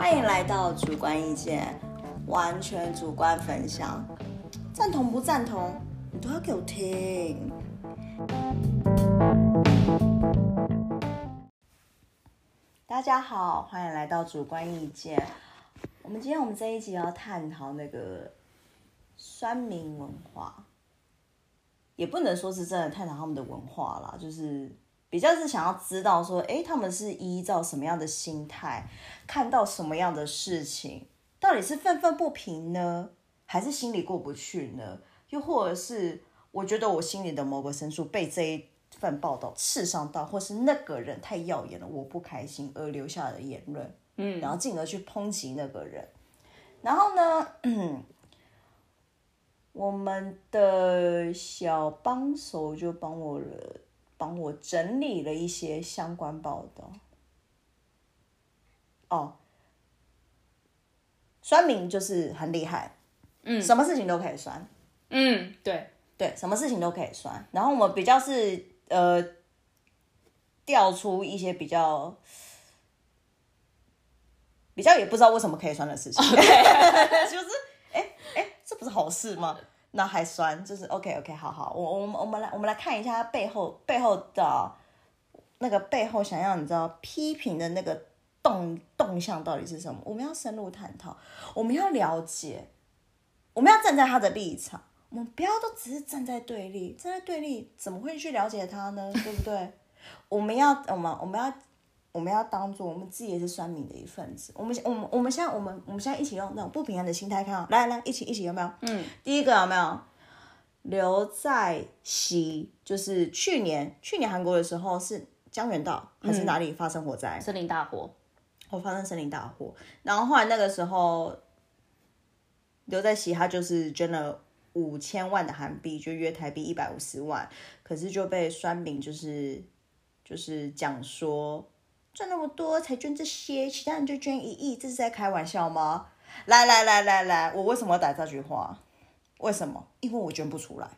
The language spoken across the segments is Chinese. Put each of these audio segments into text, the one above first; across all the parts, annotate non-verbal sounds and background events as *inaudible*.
欢迎来到主观意见，完全主观分享，赞同不赞同，你都要给我听。大家好，欢迎来到主观意见。我们今天我们这一集要探讨那个酸民文化，也不能说是真的探讨他们的文化啦，就是比较是想要知道说，诶，他们是依照什么样的心态看到什么样的事情，到底是愤愤不平呢，还是心里过不去呢？又或者是我觉得我心里的某个深处被这一份报道刺伤到，或是那个人太耀眼了，我不开心而留下的言论，嗯，然后进而去抨击那个人，然后呢，*clears throat* 我们的小帮手就帮我了，帮我整理了一些相关报道。哦，酸民就是很厉害，嗯，什么事情都可以酸，嗯，对，对，什么事情都可以酸。然后我们比较是呃，调出一些比较比较也不知道为什么可以算的事情，*laughs* 就是哎哎，这不是好事吗？那还酸，就是 OK OK，好好，我我们我们来我们来看一下他背后背后的那个背后想要你知道批评的那个动动向到底是什么？我们要深入探讨，我们要了解，我们要站在他的立场。我们不要都只是站在对立，站在对立怎么会去了解他呢？对不对？*laughs* 我们要，我们我们要，我们要当做我们自己也是酸民的一份子。我们我们我们现在我们我们现在一起用那种不平衡的心态看，来来一起一起有没有？嗯，第一个有没有？刘在熙就是去年去年韩国的时候是江原道还是哪里发生火灾？森林大火，我发生森林大火，然后后来那个时候刘在熙他就是捐了。五千万的韩币就约台币一百五十万，可是就被酸民就是就是讲说赚那么多才捐这些，其他人就捐一亿，这是在开玩笑吗？来来来来来，我为什么要打这句话？为什么？因为我捐不出来，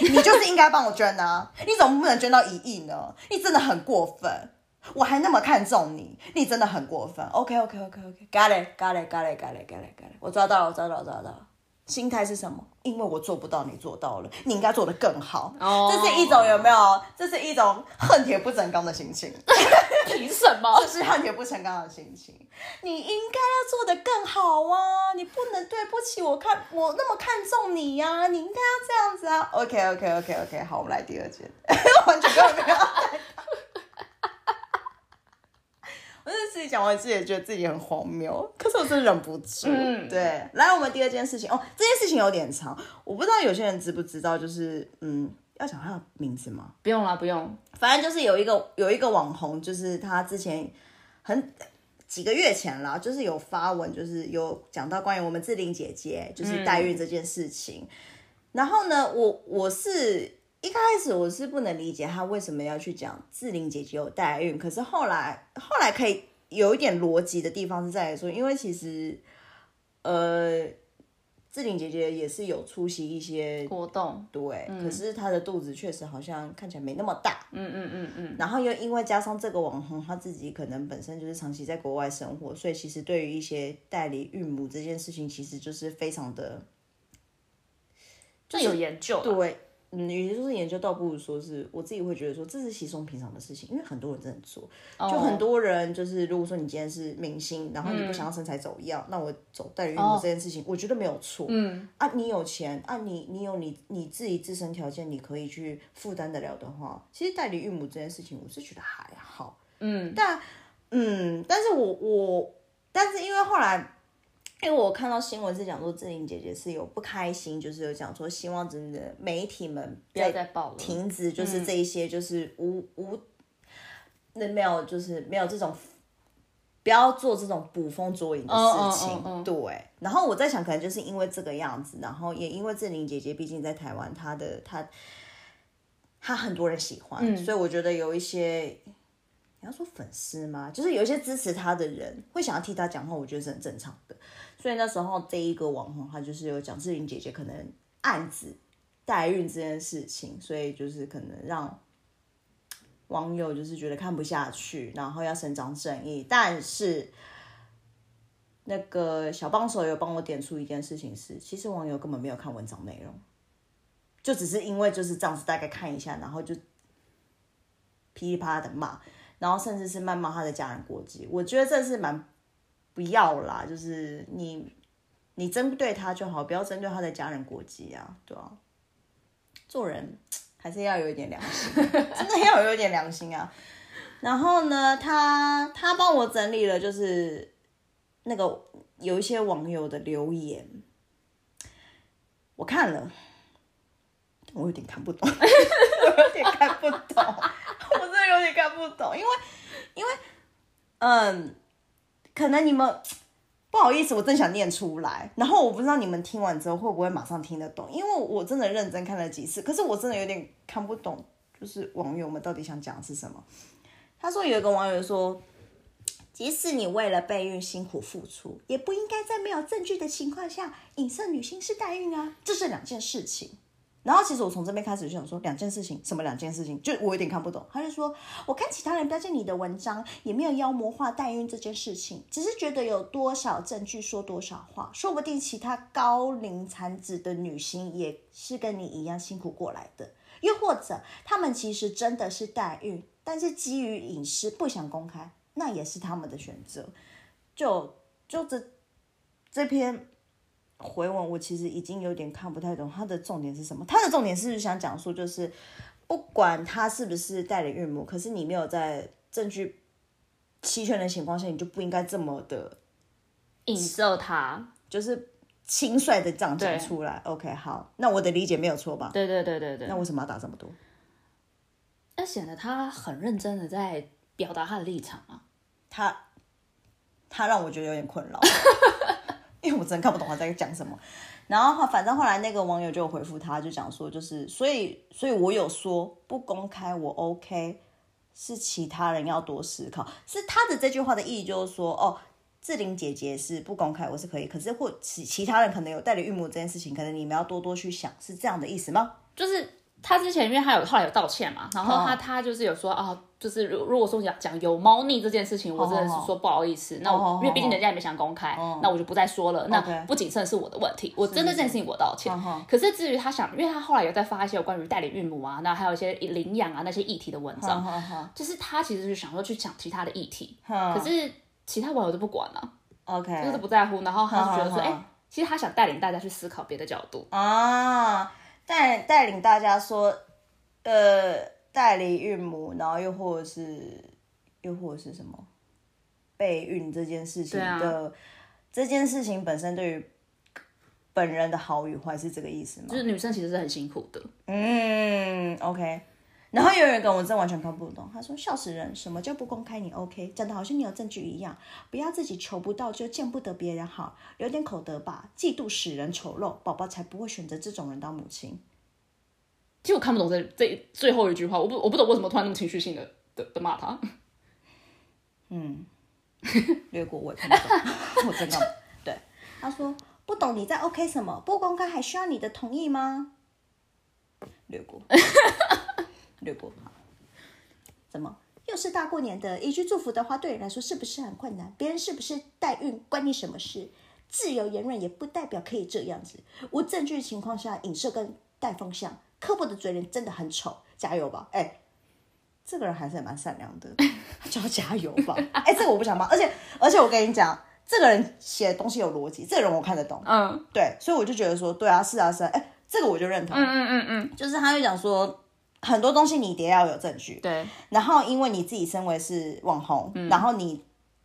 你就是应该帮我捐啊！你怎么不能捐到一亿呢？你真的很过分，我还那么看重你，你真的很过分。OK OK OK OK，got it，got it，got it，got it，got it，got it，我抓到了，我抓到了，抓到了。心态是什么？因为我做不到，你做到了，你应该做得更好。哦，这是一种有没有？这是一种恨铁不成钢的心情。凭什么？*laughs* 这是恨铁不成钢的心情。你应该要做得更好啊！你不能对不起我，看我那么看重你呀！你应该要这样子啊！OK OK OK OK，好，我们来第二件，*laughs* 完全没有。自己讲完，自己也觉得自己很荒谬，可是我真的忍不住。嗯，对。来，我们第二件事情哦，这件事情有点长，我不知道有些人知不知道，就是嗯，要讲他的名字吗？不用啦，不用。反正就是有一个有一个网红，就是他之前很几个月前啦，就是有发文，就是有讲到关于我们志玲姐姐就是代孕这件事情。然后呢，我我是。一开始我是不能理解他为什么要去讲志玲姐姐有代孕，可是后来后来可以有一点逻辑的地方是在说，因为其实呃志玲姐姐也是有出席一些活动，对，可是她的肚子确实好像看起来没那么大，嗯嗯嗯嗯，然后又因为加上这个网红他自己可能本身就是长期在国外生活，所以其实对于一些代理孕母这件事情，其实就是非常的就有研究，对。嗯，与其说是研究，倒不如说是我自己会觉得说这是稀松平常的事情，因为很多人真的做，就很多人就是如果说你今天是明星，然后你不想要身材走样，那我走代理孕这件事情，我觉得没有错。嗯，啊，你有钱啊，你你有你你自己自身条件，你可以去负担得了的话，其实代理孕母这件事情，我是觉得还好。嗯，但嗯，但是我我但是因为后来。因为我看到新闻是讲说志玲姐姐是有不开心，就是有讲说希望真的媒体们不要再报了，停止就是这一些就是无无那没有就是没有这种不要做这种捕风捉影的事情，对。然后我在想，可能就是因为这个样子，然后也因为志玲姐姐毕竟在台湾，她的她她很多人喜欢，所以我觉得有一些。你要说粉丝吗？就是有一些支持他的人会想要替他讲话，我觉得是很正常的。所以那时候这一个网红，他就是有讲志玲姐姐可能暗自代孕这件事情，所以就是可能让网友就是觉得看不下去，然后要伸张正义。但是那个小帮手有帮我点出一件事情是，其实网友根本没有看文章内容，就只是因为就是这样子大概看一下，然后就噼里啪啦的骂，然后甚至是谩骂他的家人国籍，我觉得这是蛮不要啦，就是你你针对他就好，不要针对他的家人国籍啊，对啊，做人还是要有一点良心，*laughs* 真的要有一点良心啊。然后呢，他他帮我整理了，就是那个有一些网友的留言，我看了，我有点看不懂，*laughs* 我有点看不懂，我真的有点看不懂，因为因为嗯，可能你们不好意思，我真想念出来，然后我不知道你们听完之后会不会马上听得懂，因为我真的认真看了几次，可是我真的有点看不懂，就是网友们到底想讲的是什么。他说有一个网友说，即使你为了备孕辛苦付出，也不应该在没有证据的情况下影射女性是代孕啊，这是两件事情。然后其实我从这边开始就想说两件事情，什么两件事情？就我有点看不懂。他就说，我看其他人标记你的文章，也没有妖魔化代孕这件事情，只是觉得有多少证据说多少话，说不定其他高龄产子的女性也是跟你一样辛苦过来的，又或者他们其实真的是代孕，但是基于隐私不想公开，那也是他们的选择。就就这这篇。回文我其实已经有点看不太懂，他的重点是什么？他的重点是不是想讲述，就是不管他是不是代理孕母，可是你没有在证据齐全的情况下，你就不应该这么的影射他，就是轻率的这样讲出来。OK，好，那我的理解没有错吧？对对对对对。那为什么要打这么多？那显得他很认真的在表达他的立场啊。他他让我觉得有点困扰。*laughs* 因为我真的看不懂他在讲什么，然后反正后来那个网友就回复他，就讲说，就是所以，所以我有说不公开我 OK，是其他人要多思考，是他的这句话的意义就是说，哦，志玲姐姐是不公开我是可以，可是或其其他人可能有代理孕母这件事情，可能你们要多多去想，是这样的意思吗？就是。他之前因为他有后来有道歉嘛，然后他他就是有说啊，就是如如果说讲讲有猫腻这件事情，我真的是说不好意思，那我因为毕竟人家也没想公开，那我就不再说了。那不谨慎是我的问题，我真的这件事情我道歉。可是至于他想，因为他后来有在发一些有关于代理孕母啊，那还有一些领养啊那些议题的文章，就是他其实是想说去讲其他的议题，可是其他网友都不管了，OK，就是不在乎，然后他就觉得说，哎，其实他想带领大家去思考别的角度。啊。带带领大家说，呃，代理孕母，然后又或者是，又或者是什么备孕这件事情的，这件事情本身对于本人的好与坏是这个意思吗？就是女生其实是很辛苦的。嗯，OK。然后有人跟我真完全看不懂，他说笑死人，什么叫不公开你 OK，讲的好像你有证据一样，不要自己求不到就见不得别人好，有点口德吧，嫉妒使人丑陋，宝宝才不会选择这种人当母亲。其实我看不懂这这最后一句话，我不我不懂为什么突然那么情绪性的的的骂他。嗯，*laughs* 略过我也看不懂，我真的 *laughs* 对他说不懂你在 OK 什么，不公开还需要你的同意吗？略过。*laughs* 略过哈，怎么又是大过年的？一句祝福的话，对你来说是不是很困难？别人是不是代孕，关你什么事？自由言论也不代表可以这样子。无证据的情况下，影射跟带风向，刻薄的嘴脸真的很丑。加油吧，哎，这个人还是蛮善良的，就要加油吧。哎，这个我不想骂，而且而且我跟你讲，这个人写的东西有逻辑，这个人我看得懂。嗯，对，所以我就觉得说，对啊，是啊，是啊，哎，这个我就认同。嗯嗯嗯嗯，就是他就讲说。很多东西你得要有证据，对。然后因为你自己身为是网红，然后你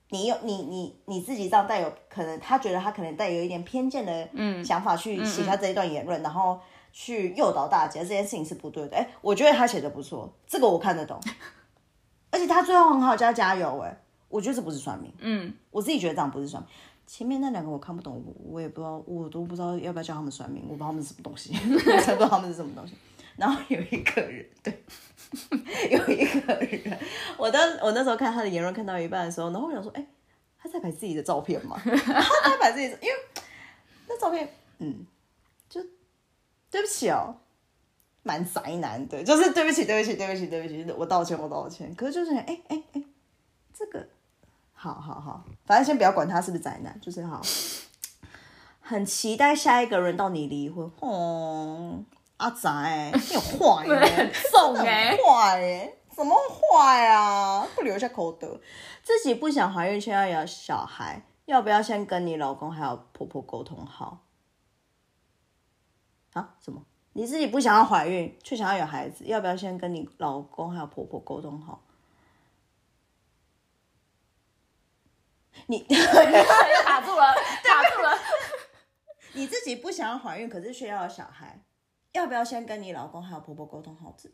你有你你你自己这样带有可能，他觉得他可能带有一点偏见的想法去写下这一段言论，然后去诱导大家，这件事情是不对的。哎，我觉得他写的不错，这个我看得懂。*laughs* 而且他最后很好加加油，哎，我觉得这不是算命，嗯，我自己觉得这样不是算命。前面那两个我看不懂，我我也不知道，我都不知道要不要叫他们算命，我不知道他们是什么东西，*laughs* 我才不知道他们是什么东西。然后有一个人，对，*laughs* 有一个人，我当我那时候看他的言论看到一半的时候，然后我想说，哎，他在摆自己的照片吗？*laughs* 他在摆自己，因为那照片，嗯，就对不起哦，蛮宅男的，就是对不起，对不起，对不起，对不起，我道歉，我道歉。可是就是，哎哎哎，这个。好好好，反正先不要管他是不是宅男，就是好。很期待下一个轮到你离婚哦，阿宅，你 *laughs* 坏耶，送哎，坏耶，怎么坏啊？不留下口德，自己不想怀孕却要有小孩，要不要先跟你老公还有婆婆沟通好？啊？什么？你自己不想要怀孕却想要有孩子，要不要先跟你老公还有婆婆沟通好？你 *laughs* 卡住了，卡住了。*laughs* 你自己不想要怀孕，可是却要有小孩，要不要先跟你老公还有婆婆沟通好？这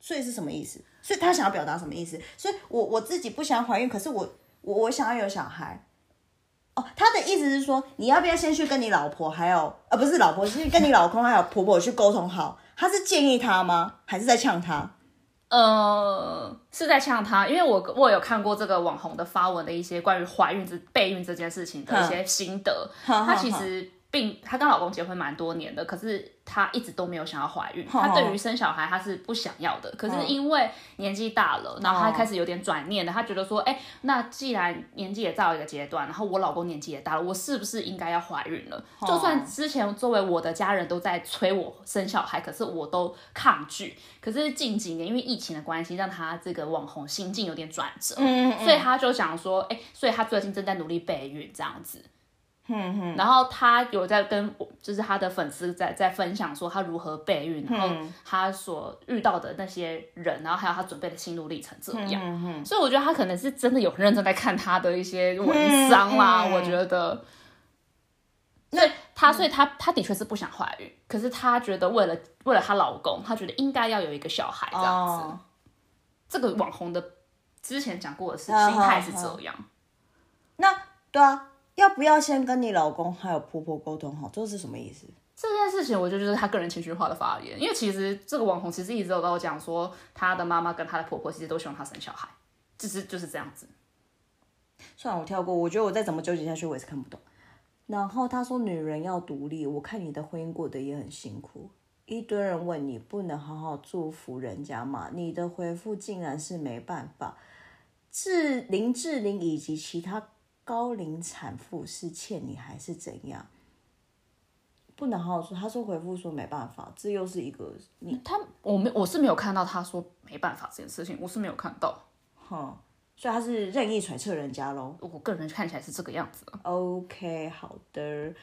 所以是什么意思？所以他想要表达什么意思？所以我我自己不想怀孕，可是我我我想要有小孩。哦，他的意思是说，你要不要先去跟你老婆还有呃不是老婆，是跟你老公还有婆婆去沟通好？他是建议他吗？还是在呛他？呃，是在呛他，因为我我有看过这个网红的发文的一些关于怀孕这备孕这件事情的一些心得，他其实。并她跟老公结婚蛮多年的，可是她一直都没有想要怀孕。她对于生小孩，她是不想要的。可是因为年纪大了，然后她开始有点转念了。她觉得说，哎，那既然年纪也到一个阶段，然后我老公年纪也大了，我是不是应该要怀孕了？就算之前作为我的家人都在催我生小孩，可是我都抗拒。可是近几年因为疫情的关系，让她这个网红心境有点转折，所以她就想说，哎，所以她最近正在努力备孕这样子。然后他有在跟，就是他的粉丝在在分享说他如何备孕，然后他所遇到的那些人，然后还有他准备的心路历程这样。所以我觉得他可能是真的有认真在看他的一些文章啦。*laughs* 我觉得，所以他所以他他的确是不想怀孕，可是他觉得为了为了她老公，他觉得应该要有一个小孩这样子。这个网红的之前讲过的是心态是这样。那对啊。要不要先跟你老公还有婆婆沟通好？这是什么意思？这件事情我觉得就是他个人情绪化的发言，因为其实这个网红其实一直有跟我讲说，他的妈妈跟他的婆婆其实都希望他生小孩，就是就是这样子。算了，我跳过。我觉得我再怎么纠结下去，我也是看不懂。然后他说女人要独立，我看你的婚姻过得也很辛苦。一堆人问你不能好好祝福人家吗？你的回复竟然是没办法。志林志玲以及其他。高龄产妇是欠你还是怎样？不能好好说。他说回复说没办法，这又是一个你他我没我是没有看到他说没办法这件事情，我是没有看到。哼，所以他是任意揣测人家喽。我个人看起来是这个样子。OK，好的。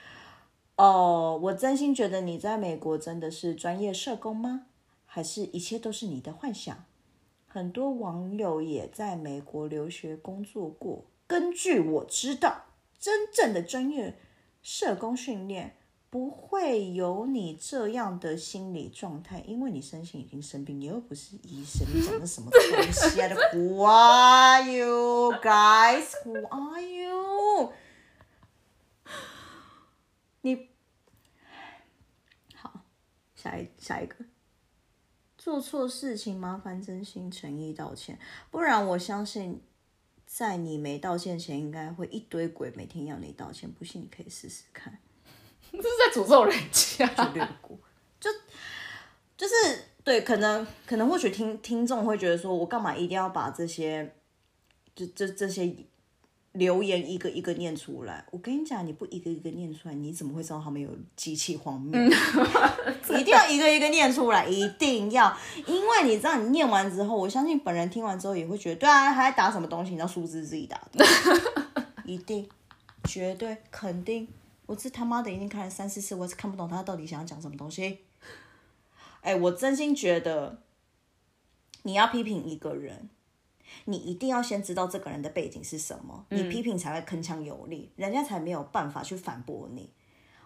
哦，我真心觉得你在美国真的是专业社工吗？还是一切都是你的幻想？很多网友也在美国留学工作过。根据我知道，真正的专业社工训练不会有你这样的心理状态，因为你身心已经生病，你又不是医生，你讲的什么东西啊？*laughs* Who are you guys? Who are you? 你好，下一下一个，做错事情麻烦真心诚意道歉，不然我相信。在你没道歉前，应该会一堆鬼每天要你道歉。不信你可以试试看。*laughs* 这是在诅咒人家。就就是对，可能可能或许听听众会觉得说，我干嘛一定要把这些，就这这些。留言一个一个念出来，我跟你讲，你不一个一个念出来，你怎么会知道他们有机器荒谬？*laughs* 一定要一个一个念出来，一定要，因为你知道，你念完之后，我相信本人听完之后也会觉得，对啊，还在打什么东西？你知道数字自己打的，*laughs* 一定，绝对，肯定，我这他妈的已经看了三四次，我是看不懂他到底想要讲什么东西。哎，我真心觉得，你要批评一个人。你一定要先知道这个人的背景是什么，你批评才会铿锵有力，人家才没有办法去反驳你。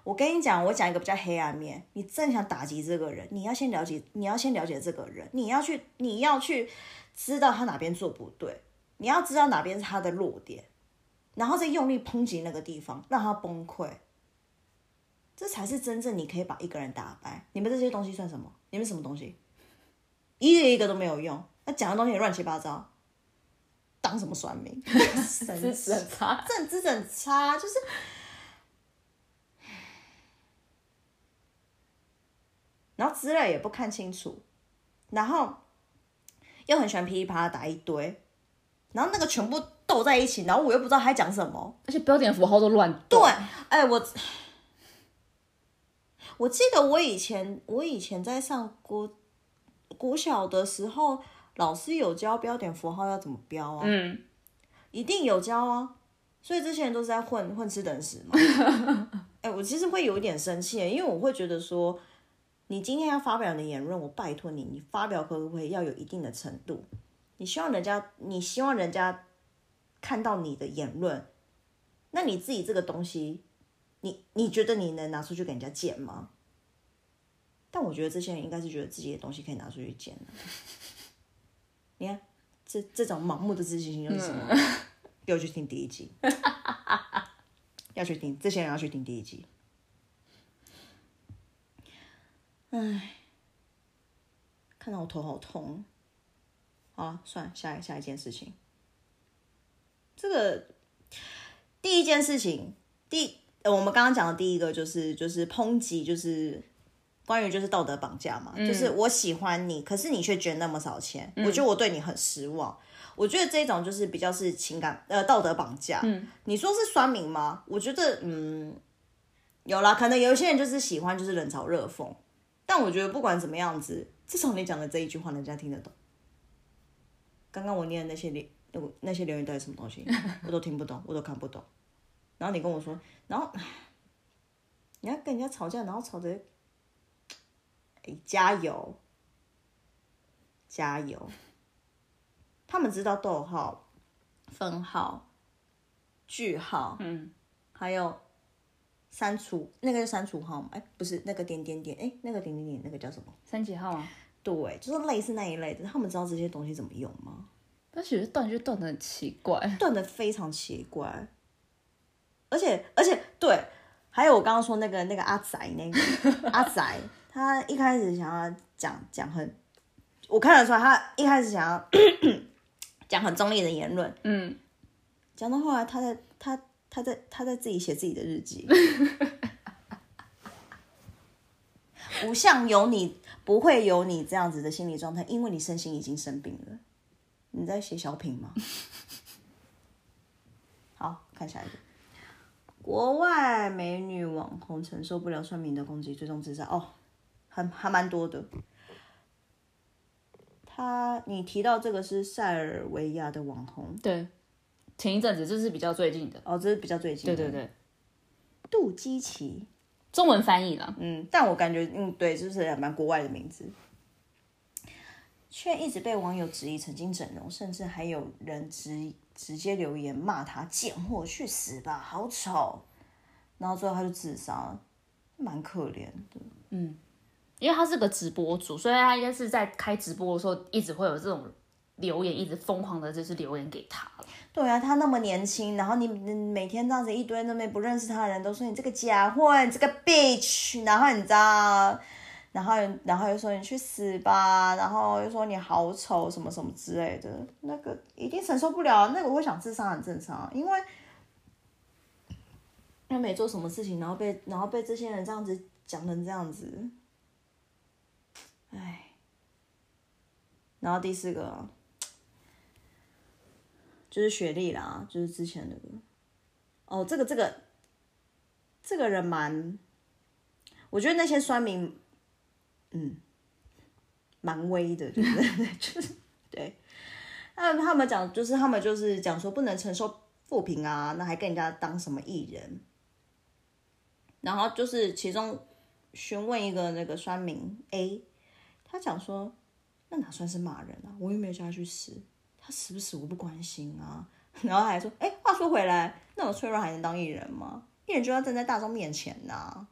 我跟你讲，我讲一个比较黑暗面，你正想打击这个人，你要先了解，你要先了解这个人，你要去，你要去知道他哪边做不对，你要知道哪边是他的弱点，然后再用力抨击那个地方，让他崩溃，这才是真正你可以把一个人打败。你们这些东西算什么？你们什么东西？一个一个都没有用，那讲的东西也乱七八糟。当什么算命？*laughs* 资质很差，这资质很差，就是，然后资料也不看清楚，然后又很喜欢噼里啪啦打一堆，然后那个全部斗在一起，然后我又不知道他在讲什么，而且标点符号都乱。对，哎，我我记得我以前我以前在上国国小的时候，老师有教标点符号要怎么标啊？嗯，一定有教啊。所以这些人都是在混混吃等死嘛。*laughs* 哎，我其实会有一点生气，因为我会觉得说，你今天要发表你的言论，我拜托你，你发表可不可以要有一定的程度？你希望人家，你希望人家看到你的言论，那你自己这个东西，你你觉得你能拿出去给人家见吗？但我觉得这些人应该是觉得自己的东西可以拿出去见的。你看，这这种盲目的自信心就是什么？要去听第一集，*laughs* 要去听，这些人要去听第一集。唉，看到我头好痛。好，算了，下一下一件事情。这个第一件事情，第我们刚刚讲的第一个就是就是抨击，就是关于就是道德绑架嘛，就是我喜欢你，可是你却捐那么少钱，我觉得我对你很失望。我觉得这种就是比较是情感呃道德绑架。嗯，你说是酸民吗？我觉得嗯，有啦，可能有一些人就是喜欢就是冷嘲热讽，但我觉得不管怎么样子，至少你讲的这一句话，人家听得懂。刚刚我念的那些留那那些留言到底什么东西，我都听不懂，我都看不懂。然后你跟我说，然后你要跟人家吵架，然后吵着，哎，加油，加油。他们知道逗号、分号、句号，嗯，还有删除那个是删除号吗？哎，不是那个点点点，哎，那个点点点那个叫什么？三级号啊？对，就是类似那一类的。他们知道这些东西怎么用吗？但其实断就断的很奇怪，断的非常奇怪。而且而且对，还有我刚刚说那个那个阿仔那个阿仔，他一开始想要讲讲很，我看得出来，他一开始想要。*coughs* 讲很中立的言论，嗯，讲到后来，他在他他在他在自己写自己的日记，*laughs* 不像有你不会有你这样子的心理状态，因为你身心已经生病了。你在写小品吗？*laughs* 好看下一个，国外美女网红承受不了村民的攻击，最终自杀。哦，还还蛮多的。他，你提到这个是塞尔维亚的网红，对，前一阵子这是比较最近的，哦，这是比较最近的，对对对，杜基奇，中文翻译了，嗯，但我感觉，嗯，对，就是蛮国外的名字，却一直被网友质疑曾经整容，甚至还有人直直接留言骂他贱货，去死吧，好丑，然后最后他就自杀了，蛮可怜的，嗯。因为他是个直播主，所以他应该是在开直播的时候，一直会有这种留言，一直疯狂的，就是留言给他对啊，他那么年轻，然后你每天这样子一堆那边不认识他的人都说你这个假货，你这个 bitch，然后你知道，然后然后又说你去死吧，然后又说你好丑什么什么之类的，那个一定承受不了，那个会想自杀很正常，因为他没做什么事情，然后被然后被这些人这样子讲成这样子。唉，然后第四个就是雪莉啦，就是之前那个。哦，这个这个这个人蛮，我觉得那些酸民，嗯，蛮威的，*laughs* 就是就是对，那他们讲就是他们就是讲说不能承受负评啊，那还跟人家当什么艺人，然后就是其中询问一个那个酸民 A。他讲说，那哪算是骂人啊？我又没有叫他去死，他死不死我不关心啊。然后还说，哎，话说回来，那种脆弱还能当艺人吗？艺人就要站在大众面前呐。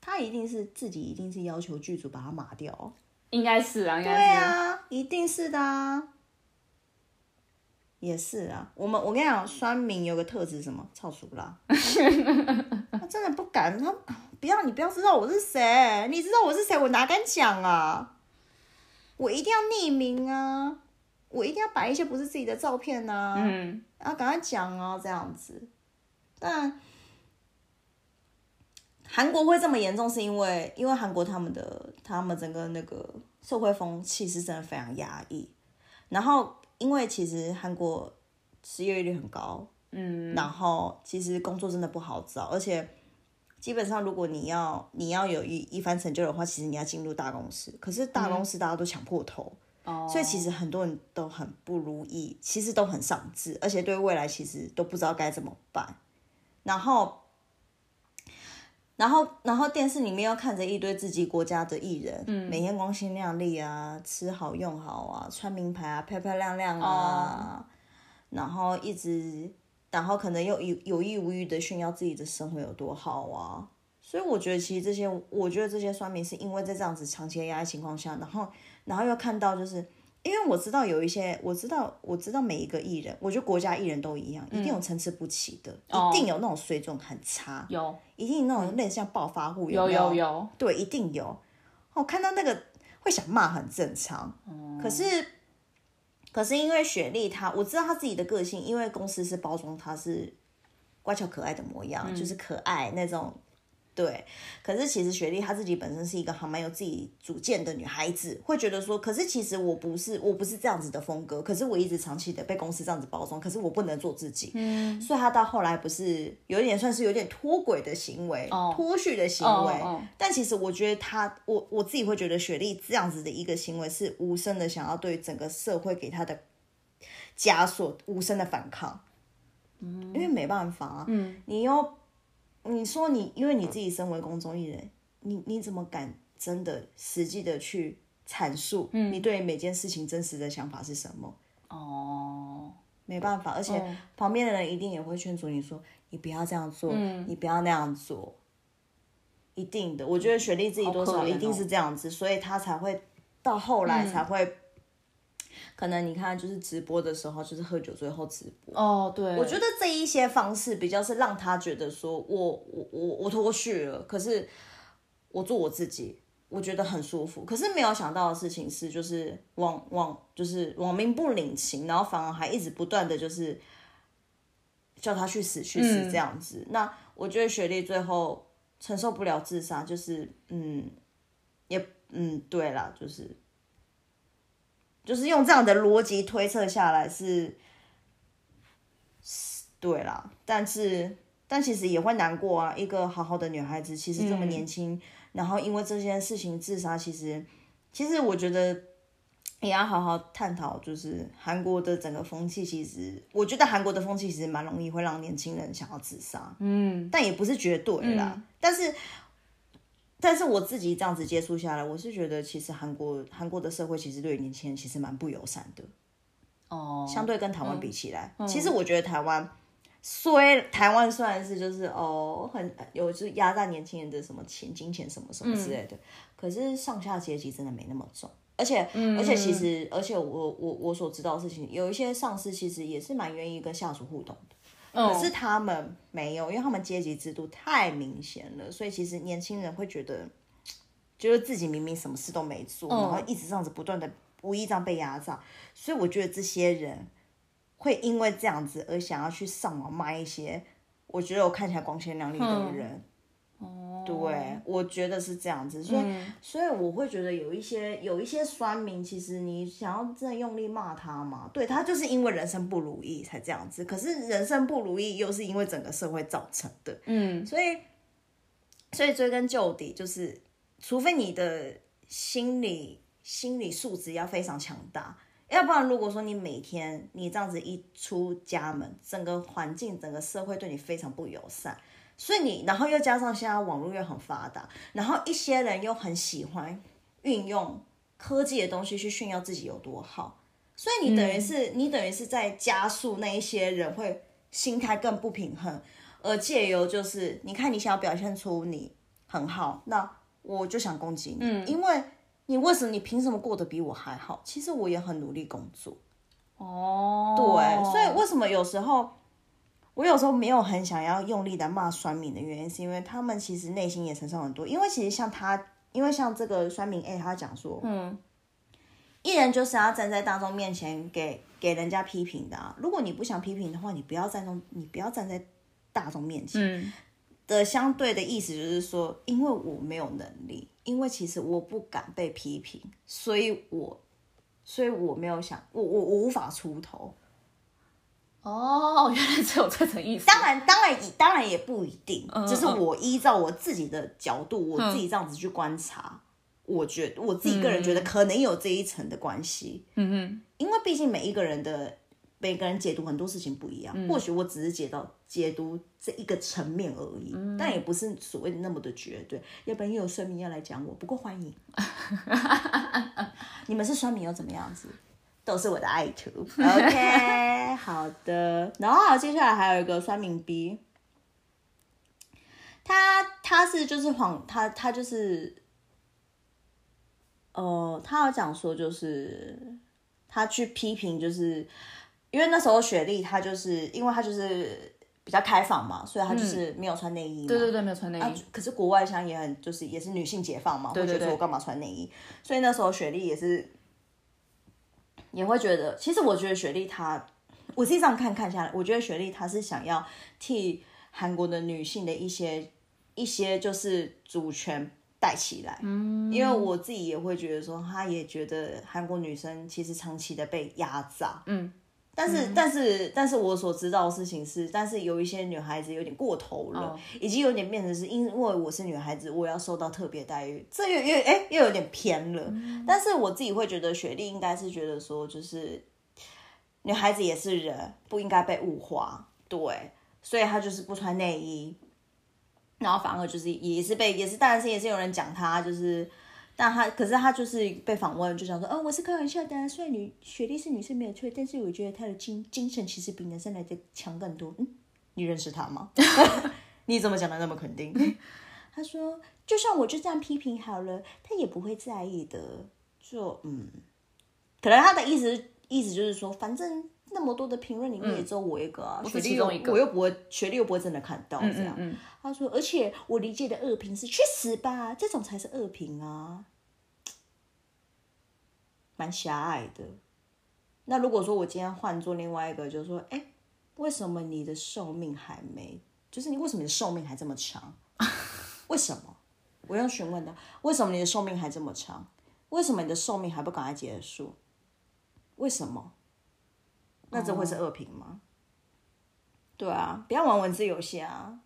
他一定是自己，一定是要求剧组把他码掉，应该是啊，对啊，一定是的啊。也是啊，我们我跟你讲，酸民有个特质什么？超熟啦，*laughs* 他真的不敢他。不要你不要知道我是谁，你知道我是谁，我哪敢讲啊？我一定要匿名啊，我一定要摆一些不是自己的照片呐，嗯，然后赶快讲啊，这样子。但韩国会这么严重，是因为因为韩国他们的他们整个那个社会风气是真的非常压抑。然后因为其实韩国失业率很高，嗯，然后其实工作真的不好找，而且基本上如果你要你要有一一番成就的话，其实你要进入大公司，可是大公司大家都抢破头。所以其实很多人都很不如意，其实都很丧志，而且对未来其实都不知道该怎么办。然后，然后，然后电视里面又看着一堆自己国家的艺人，嗯，每天光鲜亮丽啊，吃好用好啊，穿名牌啊，漂漂亮亮啊，然后一直，然后可能又有有意无意的炫耀自己的生活有多好啊。所以我觉得其实这些，我觉得这些酸民是因为在这样子长期的压力情况下，然后。然后又看到，就是因为我知道有一些，我知道我知道每一个艺人，我觉得国家艺人都一样，一定有参差不齐的，一定有那种水准很差，有，一定那种类似像暴发户，有有有，对，一定有。我看到那个会想骂，很正常。可是，可是因为雪莉她，我知道她自己的个性，因为公司是包装她是乖巧可爱的模样，就是可爱那种。对，可是其实雪莉她自己本身是一个还蛮有自己主见的女孩子，会觉得说，可是其实我不是，我不是这样子的风格，可是我一直长期的被公司这样子包装，可是我不能做自己，嗯，所以她到后来不是有点算是有点脱轨的行为，脱序的行为，但其实我觉得她，我我自己会觉得雪莉这样子的一个行为是无声的，想要对整个社会给她的枷锁无声的反抗，嗯，因为没办法，嗯，你又。你说你，因为你自己身为公众艺人，你你怎么敢真的实际的去阐述你对每件事情真实的想法是什么？哦，没办法，而且旁边的人一定也会劝阻你说，你不要这样做，你不要那样做，一定的。我觉得雪莉自己多少一定是这样子，所以她才会到后来才会。可能你看，就是直播的时候，就是喝酒最后直播。哦，对。我觉得这一些方式比较是让他觉得说，我我我我脱序了，可是我做我自己，我觉得很舒服。可是没有想到的事情是，就是网网就是网民不领情，然后反而还一直不断的就是叫他去死去死这样子。那我觉得雪莉最后承受不了自杀，就是嗯，也嗯，对啦，就是。就是用这样的逻辑推测下来是，是对啦，但是但其实也会难过啊。一个好好的女孩子，其实这么年轻，然后因为这件事情自杀，其实其实我觉得也要好好探讨，就是韩国的整个风气。其实我觉得韩国的风气其实蛮容易会让年轻人想要自杀，嗯，但也不是绝对啦，但是。但是我自己这样子接触下来，我是觉得其实韩国韩国的社会其实对年轻人其实蛮不友善的，哦，相对跟台湾比起来，其实我觉得台湾虽台湾虽然是就是哦很有就是压榨年轻人的什么钱金钱什么什么之类的，可是上下阶级真的没那么重，而且而且其实而且我我我所知道的事情，有一些上司其实也是蛮愿意跟下属互动的。可是他们没有，因为他们阶级制度太明显了，所以其实年轻人会觉得，觉 *tsk* 得自己明明什么事都没做，然后一直这样子不断的无意这样被压榨，所以我觉得这些人会因为这样子而想要去上网骂一些我觉得我看起来光鲜亮丽的人。哦，对，我觉得是这样子，所以，所以我会觉得有一些有一些酸民，其实你想要真的用力骂他嘛？对他就是因为人生不如意才这样子，可是人生不如意又是因为整个社会造成的，嗯，所以，所以追根究底就是，除非你的心理心理素质要非常强大，要不然如果说你每天你这样子一出家门，整个环境整个社会对你非常不友善。所以你，然后又加上现在网络又很发达，然后一些人又很喜欢运用科技的东西去炫耀自己有多好，所以你等于是你等于是在加速那一些人会心态更不平衡，而借由就是你看你想要表现出你很好，那我就想攻击你，因为你为什么你凭什么过得比我还好？其实我也很努力工作，哦，对，所以为什么有时候？我有时候没有很想要用力的骂酸民的原因，是因为他们其实内心也承受很多。因为其实像他，因为像这个酸民 A，他讲说，嗯，艺人就是要站在大众面前给给人家批评的。如果你不想批评的话，你不要站众，你不要站在大众面前。嗯，的相对的意思就是说，因为我没有能力，因为其实我不敢被批评，所以我，所以我没有想，我我我无法出头。哦，原来只有这层意思。当然，当然，当然也不一定，只是我依照我自己的角度，我自己这样子去观察，我觉得我自己个人觉得可能有这一层的关系。嗯嗯，因为毕竟每一个人的每个人解读很多事情不一样，或许我只是解到解读这一个层面而已，但也不是所谓的那么的绝对。要不然又有酸民要来讲我，不过欢迎。*laughs* 你们是酸民又怎么样子？都是我的爱徒。OK，*laughs* 好的。然后接下来还有一个酸民 B，他他是就是谎他他就是，呃，他要讲说就是他去批评，就是因为那时候雪莉她就是因为她就是比较开放嘛，所以她就是没有穿内衣。对对对，没有穿内衣。可是国外像也很就是也是女性解放嘛，会觉得我干嘛穿内衣？所以那时候雪莉也是。也会觉得，其实我觉得雪莉她，我实际上看看下来，我觉得雪莉她是想要替韩国的女性的一些一些就是主权带起来，嗯，因为我自己也会觉得说，她也觉得韩国女生其实长期的被压榨，嗯。但是，但是，但是我所知道的事情是，但是有一些女孩子有点过头了，已经有点变成是因为我是女孩子，我要受到特别待遇，这又又哎又有点偏了。但是我自己会觉得，雪莉应该是觉得说，就是女孩子也是人，不应该被物化，对，所以她就是不穿内衣，然后反而就是也是被也是，当然是也是有人讲她就是。但他可是他就是被访问，就想说，哦，我是开玩笑的。虽然女学历是女生没有错，但是我觉得她的精精神其实比男生来的强更多。嗯，你认识他吗？*laughs* *laughs* 你怎么讲的那么肯定？*laughs* 他说，就算我就这样批评好了，他也不会在意的。就嗯，可能他的意思意思就是说，反正那么多的评论里面也只有我一个啊，雪莉我又不会，学历又不会真的看到这样。他说：“而且我理解的恶评是去死吧，这种才是恶评啊，蛮狭隘的。那如果说我今天换做另外一个，就是说，哎，为什么你的寿命还没？就是你为什么你的寿命还这么长？*laughs* 为什么？我要询问的，为什么你的寿命还这么长？为什么你的寿命还不赶快结束？为什么？那这会是恶评吗？对啊，不要玩文字游戏啊。”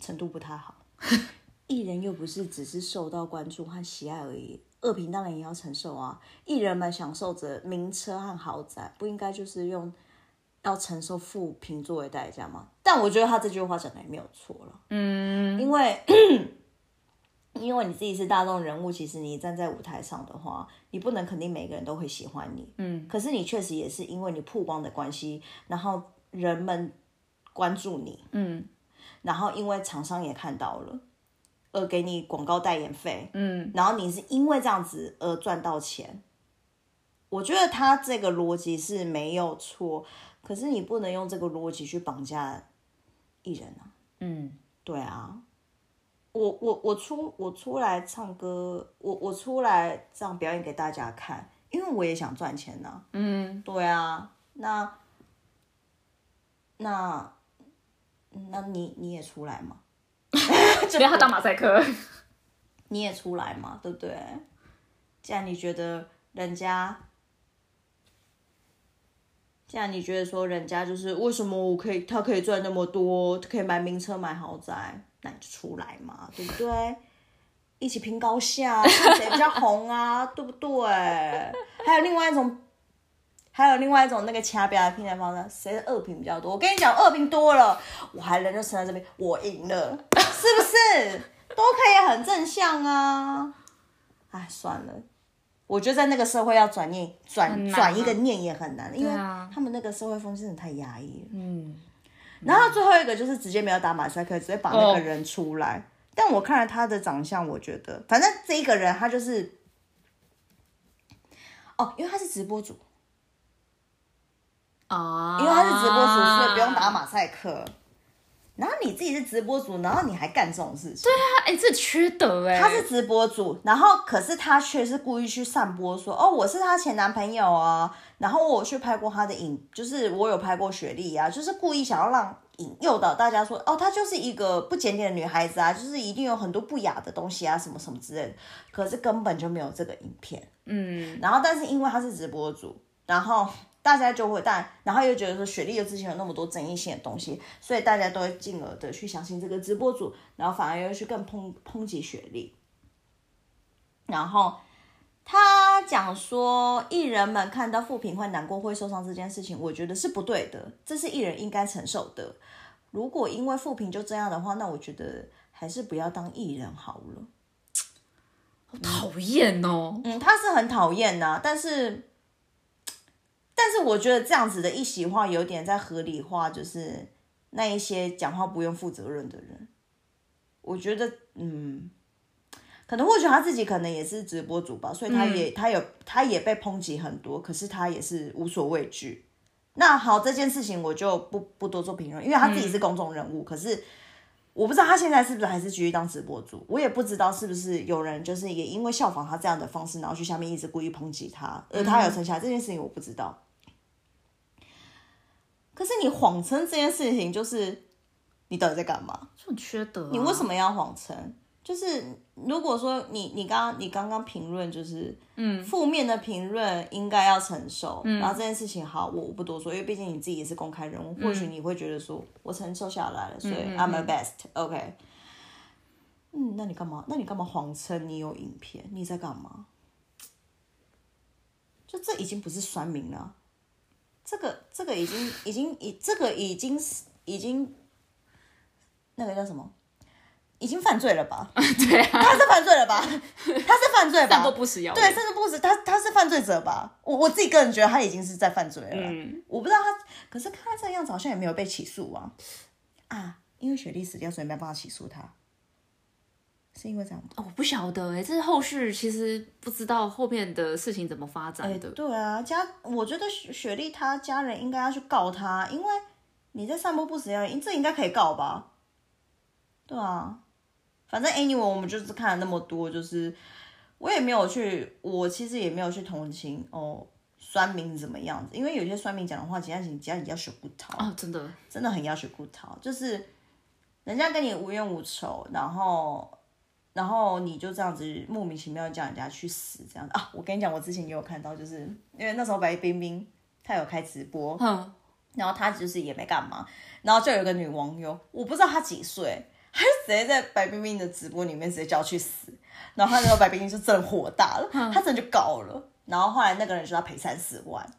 程度不太好，*laughs* 艺人又不是只是受到关注和喜爱而已，恶评当然也要承受啊。艺人们享受着名车和豪宅，不应该就是用要承受负评作为代价吗？但我觉得他这句话讲的也没有错了，嗯，因为因为你自己是大众人物，其实你站在舞台上的话，你不能肯定每个人都会喜欢你，嗯，可是你确实也是因为你曝光的关系，然后人们关注你，嗯。然后因为厂商也看到了，而给你广告代言费，嗯，然后你是因为这样子而赚到钱，我觉得他这个逻辑是没有错，可是你不能用这个逻辑去绑架艺人啊，嗯，对啊，我我我出我出来唱歌，我我出来这样表演给大家看，因为我也想赚钱呐，嗯，对啊，那那。那你你也出来嘛？*laughs* 就让他当马赛克，*laughs* 你也出来嘛，对不对？既然你觉得人家，既然你觉得说人家就是为什么我可以，他可以赚那么多，可以买名车买豪宅，那你就出来嘛，*laughs* 对不对？一起拼高下，谁比较红啊，对不对？还有另外一种。还有另外一种那个掐表的拼台方式，谁的恶评比较多？我跟你讲，恶评多了，我还人就撑在这边，我赢了，是不是？都可以很正向啊！哎，算了，我觉得在那个社会要转念转转一个念也很难，因为他们那个社会风气真的太压抑了。嗯。然后最后一个就是直接没有打马赛克，直接把那个人出来。但我看了他的长相，我觉得反正这一个人他就是，哦，因为他是直播主。啊，因为他是直播主，所以不用打马赛克。然后你自己是直播主，然后你还干这种事情，对啊，哎，这缺德哎！他是直播主，然后可是他却是故意去散播说，哦，我是他前男朋友啊，然后我去拍过他的影，就是我有拍过雪莉啊，就是故意想要让引诱导大家说，哦，她就是一个不检点的女孩子啊，就是一定有很多不雅的东西啊，什么什么之类的，可是根本就没有这个影片，嗯，然后但是因为他是直播主，然后。大家就会，但然后又觉得说雪莉又之前有那么多争议性的东西，所以大家都会进而的去相信这个直播主，然后反而又去更抨抨击雪莉。然后他讲说，艺人们看到负评会难过、会受伤这件事情，我觉得是不对的，这是艺人应该承受的。如果因为负评就这样的话，那我觉得还是不要当艺人好了。好讨厌哦，嗯，他是很讨厌呐，但是。但是我觉得这样子的一席话有点在合理化，就是那一些讲话不用负责任的人。我觉得，嗯，可能或许他自己可能也是直播主吧，所以他也他有他也被抨击很多，可是他也是无所畏惧。那好，这件事情我就不不多做评论，因为他自己是公众人物。可是我不知道他现在是不是还是继续当直播主，我也不知道是不是有人就是也因为效仿他这样的方式，然后去下面一直故意抨击他，而他有生下来这件事情，我不知道。可是你谎称这件事情，就是你到底在干嘛？很缺德。你为什么要谎称？就是如果说你你刚刚你刚刚评论就是嗯负面的评论应该要承受，然后这件事情好我我不多说，因为毕竟你自己也是公开人物，或许你会觉得说我承受下来了，所以 I'm a best，OK。嗯，那你干嘛？那你干嘛谎称你有影片？你在干嘛？就这已经不是酸民了。这个这个已经已经已这个已经是已经那个叫什么？已经犯罪了吧？*laughs* 对啊，他是犯罪了吧？*laughs* 他是犯罪吧？散播不实谣对，甚至不实，他他是犯罪者吧？我我自己个人觉得他已经是在犯罪了。嗯，我不知道他，可是看他这样子好像也没有被起诉啊啊！因为雪莉死掉，所以没办法起诉他。是因为这样吗？我不晓得哎，这是后续其实不知道后面的事情怎么发展的。对啊，家我觉得雪雪莉她家人应该要去告他，因为你在散播不实谣言，这应该可以告吧？对啊，反正 anyway 我们就是看了那么多，就是我也没有去，我其实也没有去同情哦酸民怎么样子，因为有些酸民讲的话，其他你家要学不逃啊，真的真的很要学不逃，就是人家跟你无冤无仇，然后。然后你就这样子莫名其妙叫人家去死这样啊！我跟你讲，我之前也有看到，就是因为那时候白冰冰她有开直播，嗯，然后她就是也没干嘛，然后就有个女网友，我不知道她几岁，她就直接在白冰冰的直播里面直接叫去死，然后那时候白冰冰就真火大了，她真的就搞了，然后后来那个人就要赔三四万，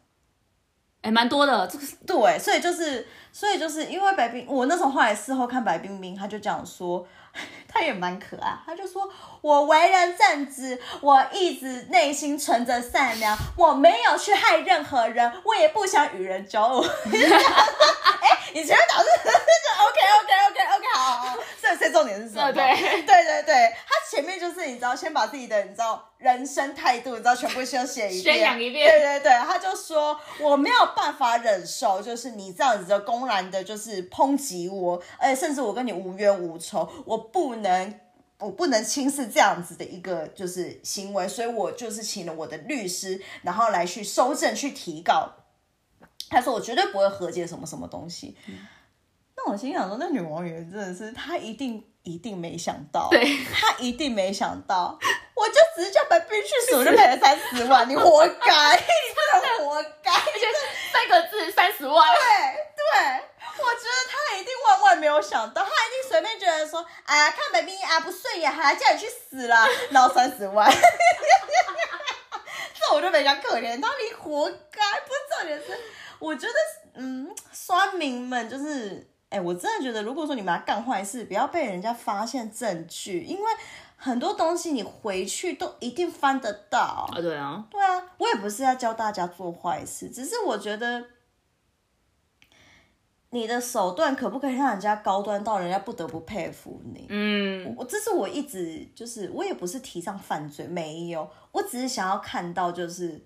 哎，蛮多的，这个对，所以就是所以就是因为白冰，我那时候后来事后看白冰冰，她就这样说。*laughs* 他也蛮可爱，他就说：“我为人正直，我一直内心存着善良，我没有去害任何人，我也不想与人交恶。*laughs* ”哎，你前面导致这个 OK OK OK OK 好好，这这重点是什么？对 *laughs* 对对对，他前面就是你知道，先把自己的你知道人生态度，你知道全部先写一遍，宣扬一遍。对对对，他就说我没有办法忍受，就是你这样子的公然的，就是抨击我，哎，甚至我跟你无冤无仇，我不能，我不能轻视这样子的一个就是行为，所以我就是请了我的律师，然后来去收证去提告。他说：“我绝对不会和解什么什么东西。”那我心想说：“那女网友真的是，她一定一定没想到，对，她一定没想到，*laughs* 我就只是叫白冰去死，我就赔了三十万，你活该，*laughs* 你真的活该，就是三个字三十万。对对，我觉得他一定万万没有想到，他一定随便觉得说，哎呀，看白冰啊不顺眼，还叫你去死了，*laughs* 然后三十万。*laughs* 这我就非常可怜，他你活该，不是重点是。我觉得，嗯，酸民们就是，哎，我真的觉得，如果说你们要干坏事，不要被人家发现证据，因为很多东西你回去都一定翻得到啊。对啊，对啊，我也不是要教大家做坏事，只是我觉得你的手段可不可以让人家高端到人家不得不佩服你？嗯，我这是我一直就是，我也不是提倡犯罪，没有，我只是想要看到就是。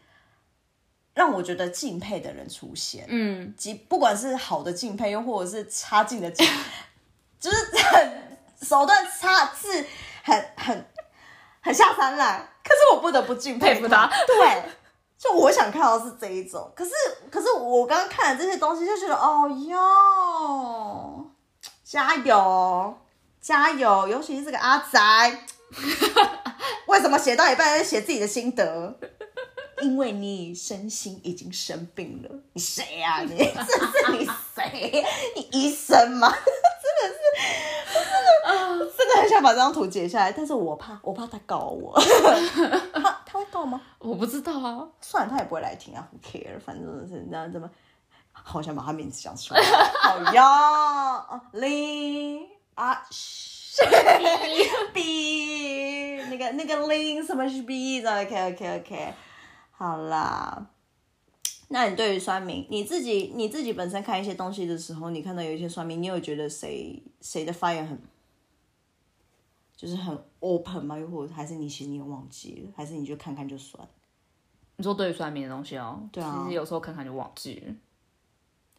让我觉得敬佩的人出现，嗯，即不管是好的敬佩，又或者是差劲的敬，*laughs* 就是很手段差是很很很下三滥，可是我不得不敬佩佩服他。对，就我想看到是这一种，可是可是我刚刚看了这些东西就觉得，哦哟，加油加油，尤其是这个阿宅，*laughs* 为什么写到一半要写自己的心得？因为你身心已经生病了，你谁呀、你 *laughs* 这是你谁？你医生吗？*laughs* 真的是，真的很想把这张图截下来，但是我怕，我怕他告我。*laughs* 他他会告吗？我不知道啊，算了，他也不会来听啊，Who care？反正是那怎么，好想把他名字讲出来。好呀，林啊。*laughs* B 那个那个林什么是 B 的？OK OK OK，好啦。那你对于酸民，你自己你自己本身看一些东西的时候，你看到有一些酸民，你有觉得谁谁的发言很，就是很 open 吗？又或者还是你其实你也忘记了，还是你就看看就算？你说对于算命的东西哦，对啊其实有时候看看就忘记了。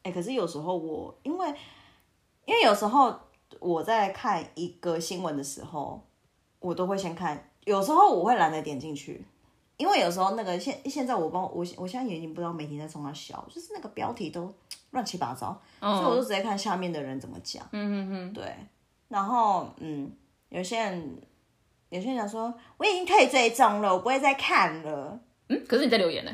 哎、可是有时候我因为因为有时候我在看一个新闻的时候，我都会先看，有时候我会懒得点进去，因为有时候那个现现在我帮我我现在也已经不知道媒体在冲他笑，就是那个标题都 *tsk* 乱七八糟，所以我就直接看下面的人怎么讲。嗯哼哼，对，然后嗯，有些人有些人讲说我已经退追踪了，我不会再看了。嗯，可是你在留言呢？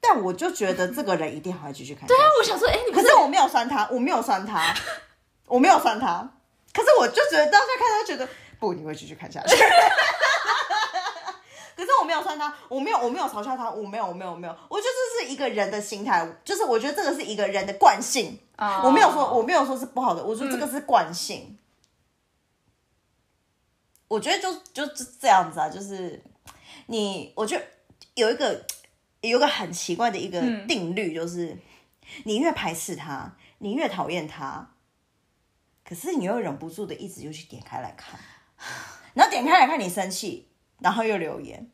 但我就觉得这个人一定还会继续看。对啊，我想说，哎、可是我没有删他，我没有删他，*laughs* 我没有删他。可是我就觉得当下看他觉得不，你会继续看下去。*laughs* 可是我没有删他，我没有，我没有嘲笑他，我没有，我没有，我没有。我觉得这是一个人的心态，就是我觉得这个是一个人的惯性。啊我没有说，我没有说是不好的，我说这个是惯性。我觉得就就就这样子啊，就是你，我觉得有一个有一个很奇怪的一个定律，就是、你越排斥他，你越讨厌他，可是你又忍不住的一直就去点开来看，然后点开来看你生气，然后又留言。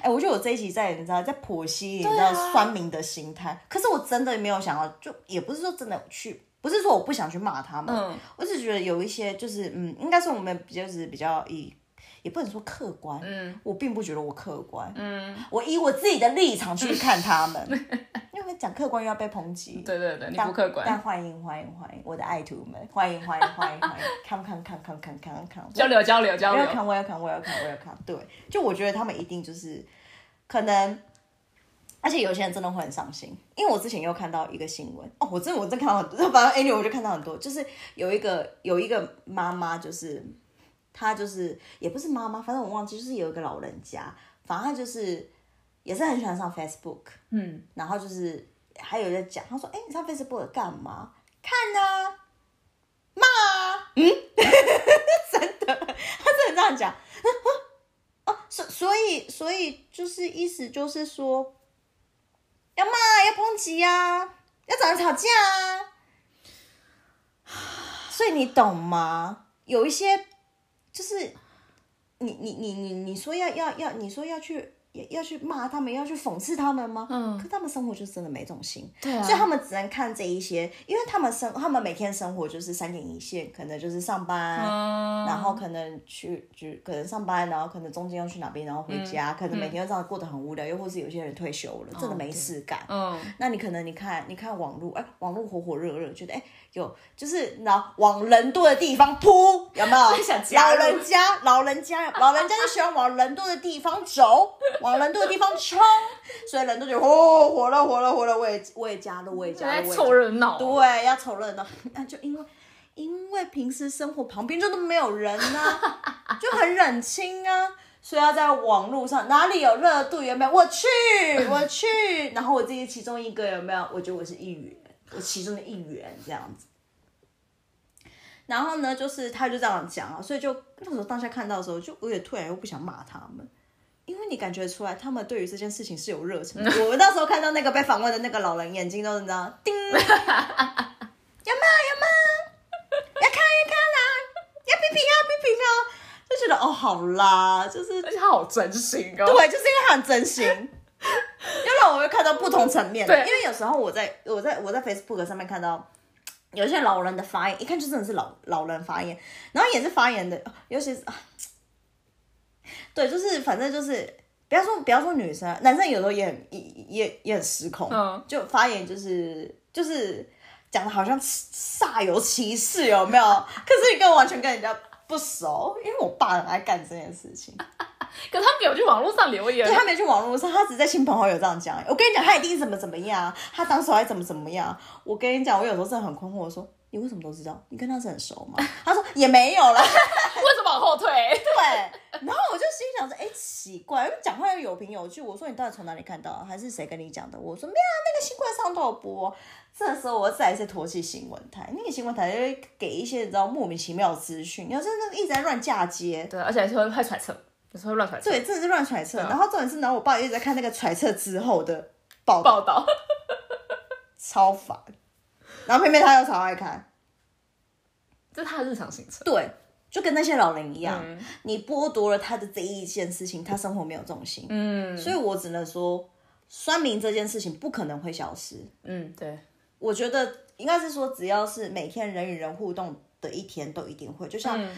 哎、我觉得我这一集在你知道在剖析你知道啊。酸民的心态，可是我真的没有想要，就也不是说真的去，不是说我不想去骂他们，嗯。我只是觉得有一些就是嗯，应该是我们比较是比较以，也不能说客观，嗯。我并不觉得我客观，嗯，我以我自己的立场去看他们，*laughs* 因为讲客观又要被抨击，对对对，你但不客观，但欢迎欢迎欢迎我的爱徒们，欢迎欢迎欢迎欢迎，come come come come come come come，交流交流交流。welcome welcome welcome welcome，对，就我觉得他们一定就是可能，而且有些人真的会很伤心，因为我之前又看到一个新闻哦，我真的我真看到很多，反正 anyway 我就看到很多，就是有一个有一个妈妈，就是她就是也不是妈妈，反正我忘记，就是有一个老人家，反正她就是也是很喜欢上 Facebook，嗯，然后就是还有在讲，他说：“哎、你上 Facebook 干嘛？看啊，骂啊，嗯，*laughs* 真的，他真的这样讲。*laughs* 哦，所所以所以就是意思就是说，要抨击啊，要找人吵架啊。所以你懂吗？有一些就是你你你你你说要要要，你说要去要要去骂他们，要去讽刺他们吗？嗯可他们生活就真的没这种心，对啊所以他们只能看这一些，因为他们生他们每天生活就是三点一线，可能就是上班，嗯，然后可能去就可能上班，然后可能中间要去哪边，然后回嗯家，可能每天这样过得很无聊，又或是有些人退休了，真的没事干。嗯，那你可能你看你看网络，哎，网络火火热热，觉得哎有就是然后往人多的地方扑，有没有？*laughs* 想老人家，老人家，老人家就喜欢往人多的地方走，*laughs* 往人多的地方冲，所以人都觉得哦火了火了火了，我也我也加入，我也加入，我也凑热闹。对，要凑热闹，那就因为因为平时生活旁边就都没有人啊，就很冷清啊，所以要在网络上哪里有热度有没有？我去，我去，然后我自己其中一个有没有？我觉得我是一员，我其中的一员这样子。然后呢，就是他就这样讲啊，所以就那时候当下看到的时候，就我也突然又不想骂他们。因为你感觉出来，他们对于这件事情是有热忱的。*laughs* 我那时候看到那个被访问的那个老人，眼睛都是这样，叮，*laughs* 要骂要骂，要看要看啦，要批评啊批评啊，就觉得哦好啦，就是而且他好真心哦。对，就是因为他很真心，我会看到不同层面的。对因为有时候我在我在我在 Facebook 上面看到有些老人的发言，一看就真的是老老人发言，然后也是发言的，尤其是啊，对，就是反正就是不要说不要说女生，男生有时候也很也也也很失控，嗯就发言就是就是讲的好像煞有其事，有没有？*laughs* 可是你跟我完全跟人家不熟，因为我爸很爱干这件事情。可他没有去网络上留言对，他没去网络上，他只在亲朋好友这样讲。我跟你讲，他一定怎么怎么样，他当时还怎么怎么样。我跟你讲，我有时候真的很困惑，我说你为什么都知道？你跟他是很熟吗？他说也没有啦。*laughs* 为什么往后退？*laughs* 对，然后我就心想说，哎、奇怪，因为讲话又有凭有据。我说你到底从哪里看到？还是谁跟你讲的？我说没有啊，那个新闻上都有播。这时候我再一次唾弃新闻台，那个新闻台就会给一些你知道莫名其妙的资讯，你要真的一直在乱嫁接。对，而且还是会会揣测，对，真的是乱揣测。啊然后重点是，然后我爸一直在看那个揣测之后的报道，报道，*laughs* 超烦。然后偏偏他又超爱看，这是他的日常行程。对，就跟那些老人一样，嗯你剥夺了他的这一件事情，他生活没有重心。嗯所以我只能说，酸民这件事情不可能会消失。嗯，对，我觉得应该是说，只要是每天人与人互动的一天，都一定会。就像、嗯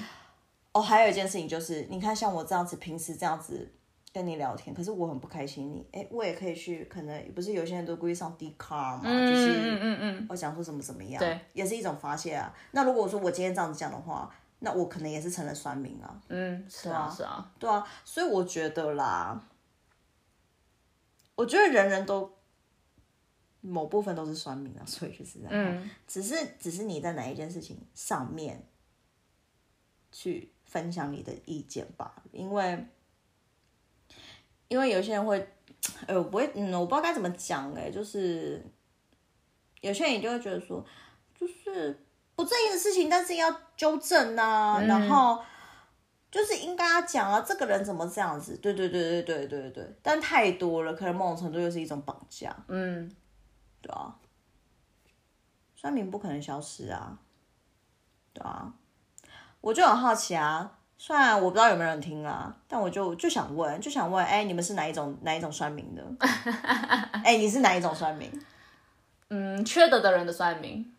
哦，还有一件事情就是，你看像我这样子，平时这样子跟你聊天，可是我很不开心你，哎，我也可以去，可能不是有些人都故意上 D car 嘛，就是嗯嗯嗯，我想说怎么怎么样，对，也是一种发泄啊。那如果说我今天这样子讲的话，那我可能也是成了酸民啊。嗯，是啊是啊，对啊，所以我觉得啦，我觉得人人都某部分都是酸民啊，所以就是这样。嗯只是只是你在哪一件事情上面去分享你的意见吧，因为因为有些人会，*tsk* 呃，我不会，嗯，我不知道该怎么讲，哎，就是有些人也就会觉得说，就是不正义的事情，但是要纠正啊，然后。就是应该要讲啊，这个人怎么这样子？对对对对对对对，但太多了，可能某种程度又是一种绑架，嗯，对啊。酸民不可能消失啊，对啊。我就很好奇啊，虽然我不知道有没有人听啊，但我就就想问，就想问，哎、你们是哪一种哪一种算命的？*laughs* 哎、你是哪一种算命？嗯，缺德的人的算命，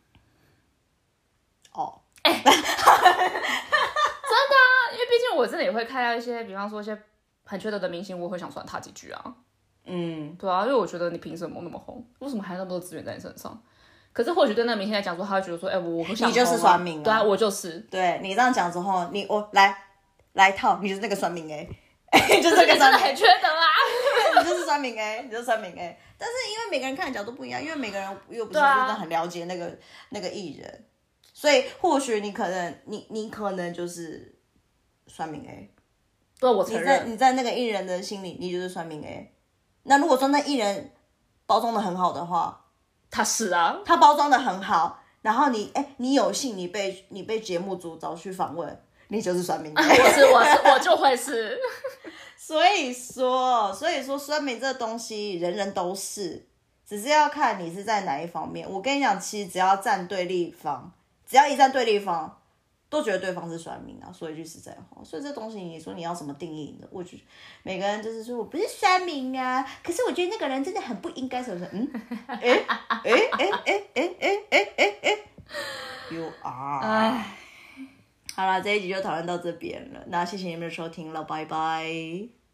哦，*laughs* 哎，真的啊因为毕竟我真的也会看到一些，比方说一些很缺德的明星，我会想酸他几句啊。嗯，对啊，因为我觉得你凭什么那么红？为什么还有那么多资源在你身上？可是或许对那个明星来讲说，他会觉得说，哎、我我不想、你就是算命啊对啊，我就是。对你这样讲之后，你我来来套，你就是那个算命 *laughs* 哎、*laughs* 你就是那个你真酸民的很缺德啊！你就是酸民 A，你就是酸民 A。但是因为每个人看的角度不一样，因为每个人又不是真的很了解那个、那个艺人，所以或许你可能你你可能就是酸民 A。对，我承你在认。你在那个艺人的心里，你就是酸民 A。那如果说那艺人包装的很好的话，他是啊，他包装的很好，然后你哎、你有幸你被你被节目组找去访问，你就是算命的。我是我是我就会是。所以说，所以说，酸民这东西人人都是，只是要看你是在哪一方面。我跟你讲，其实只要站对立方，只要一站对立方，都觉得对方是酸民啊。说一句实在话，所以这东西你说你要怎么定义呢？我觉得每个人就是说我不是酸民啊，可是我觉得那个人真的很不应该，什么什么，嗯，哎哎哎哎哎哎哎哎哎，You are。唉。好了，这一集就讨论到这边了。那谢谢你们的收听了，拜拜。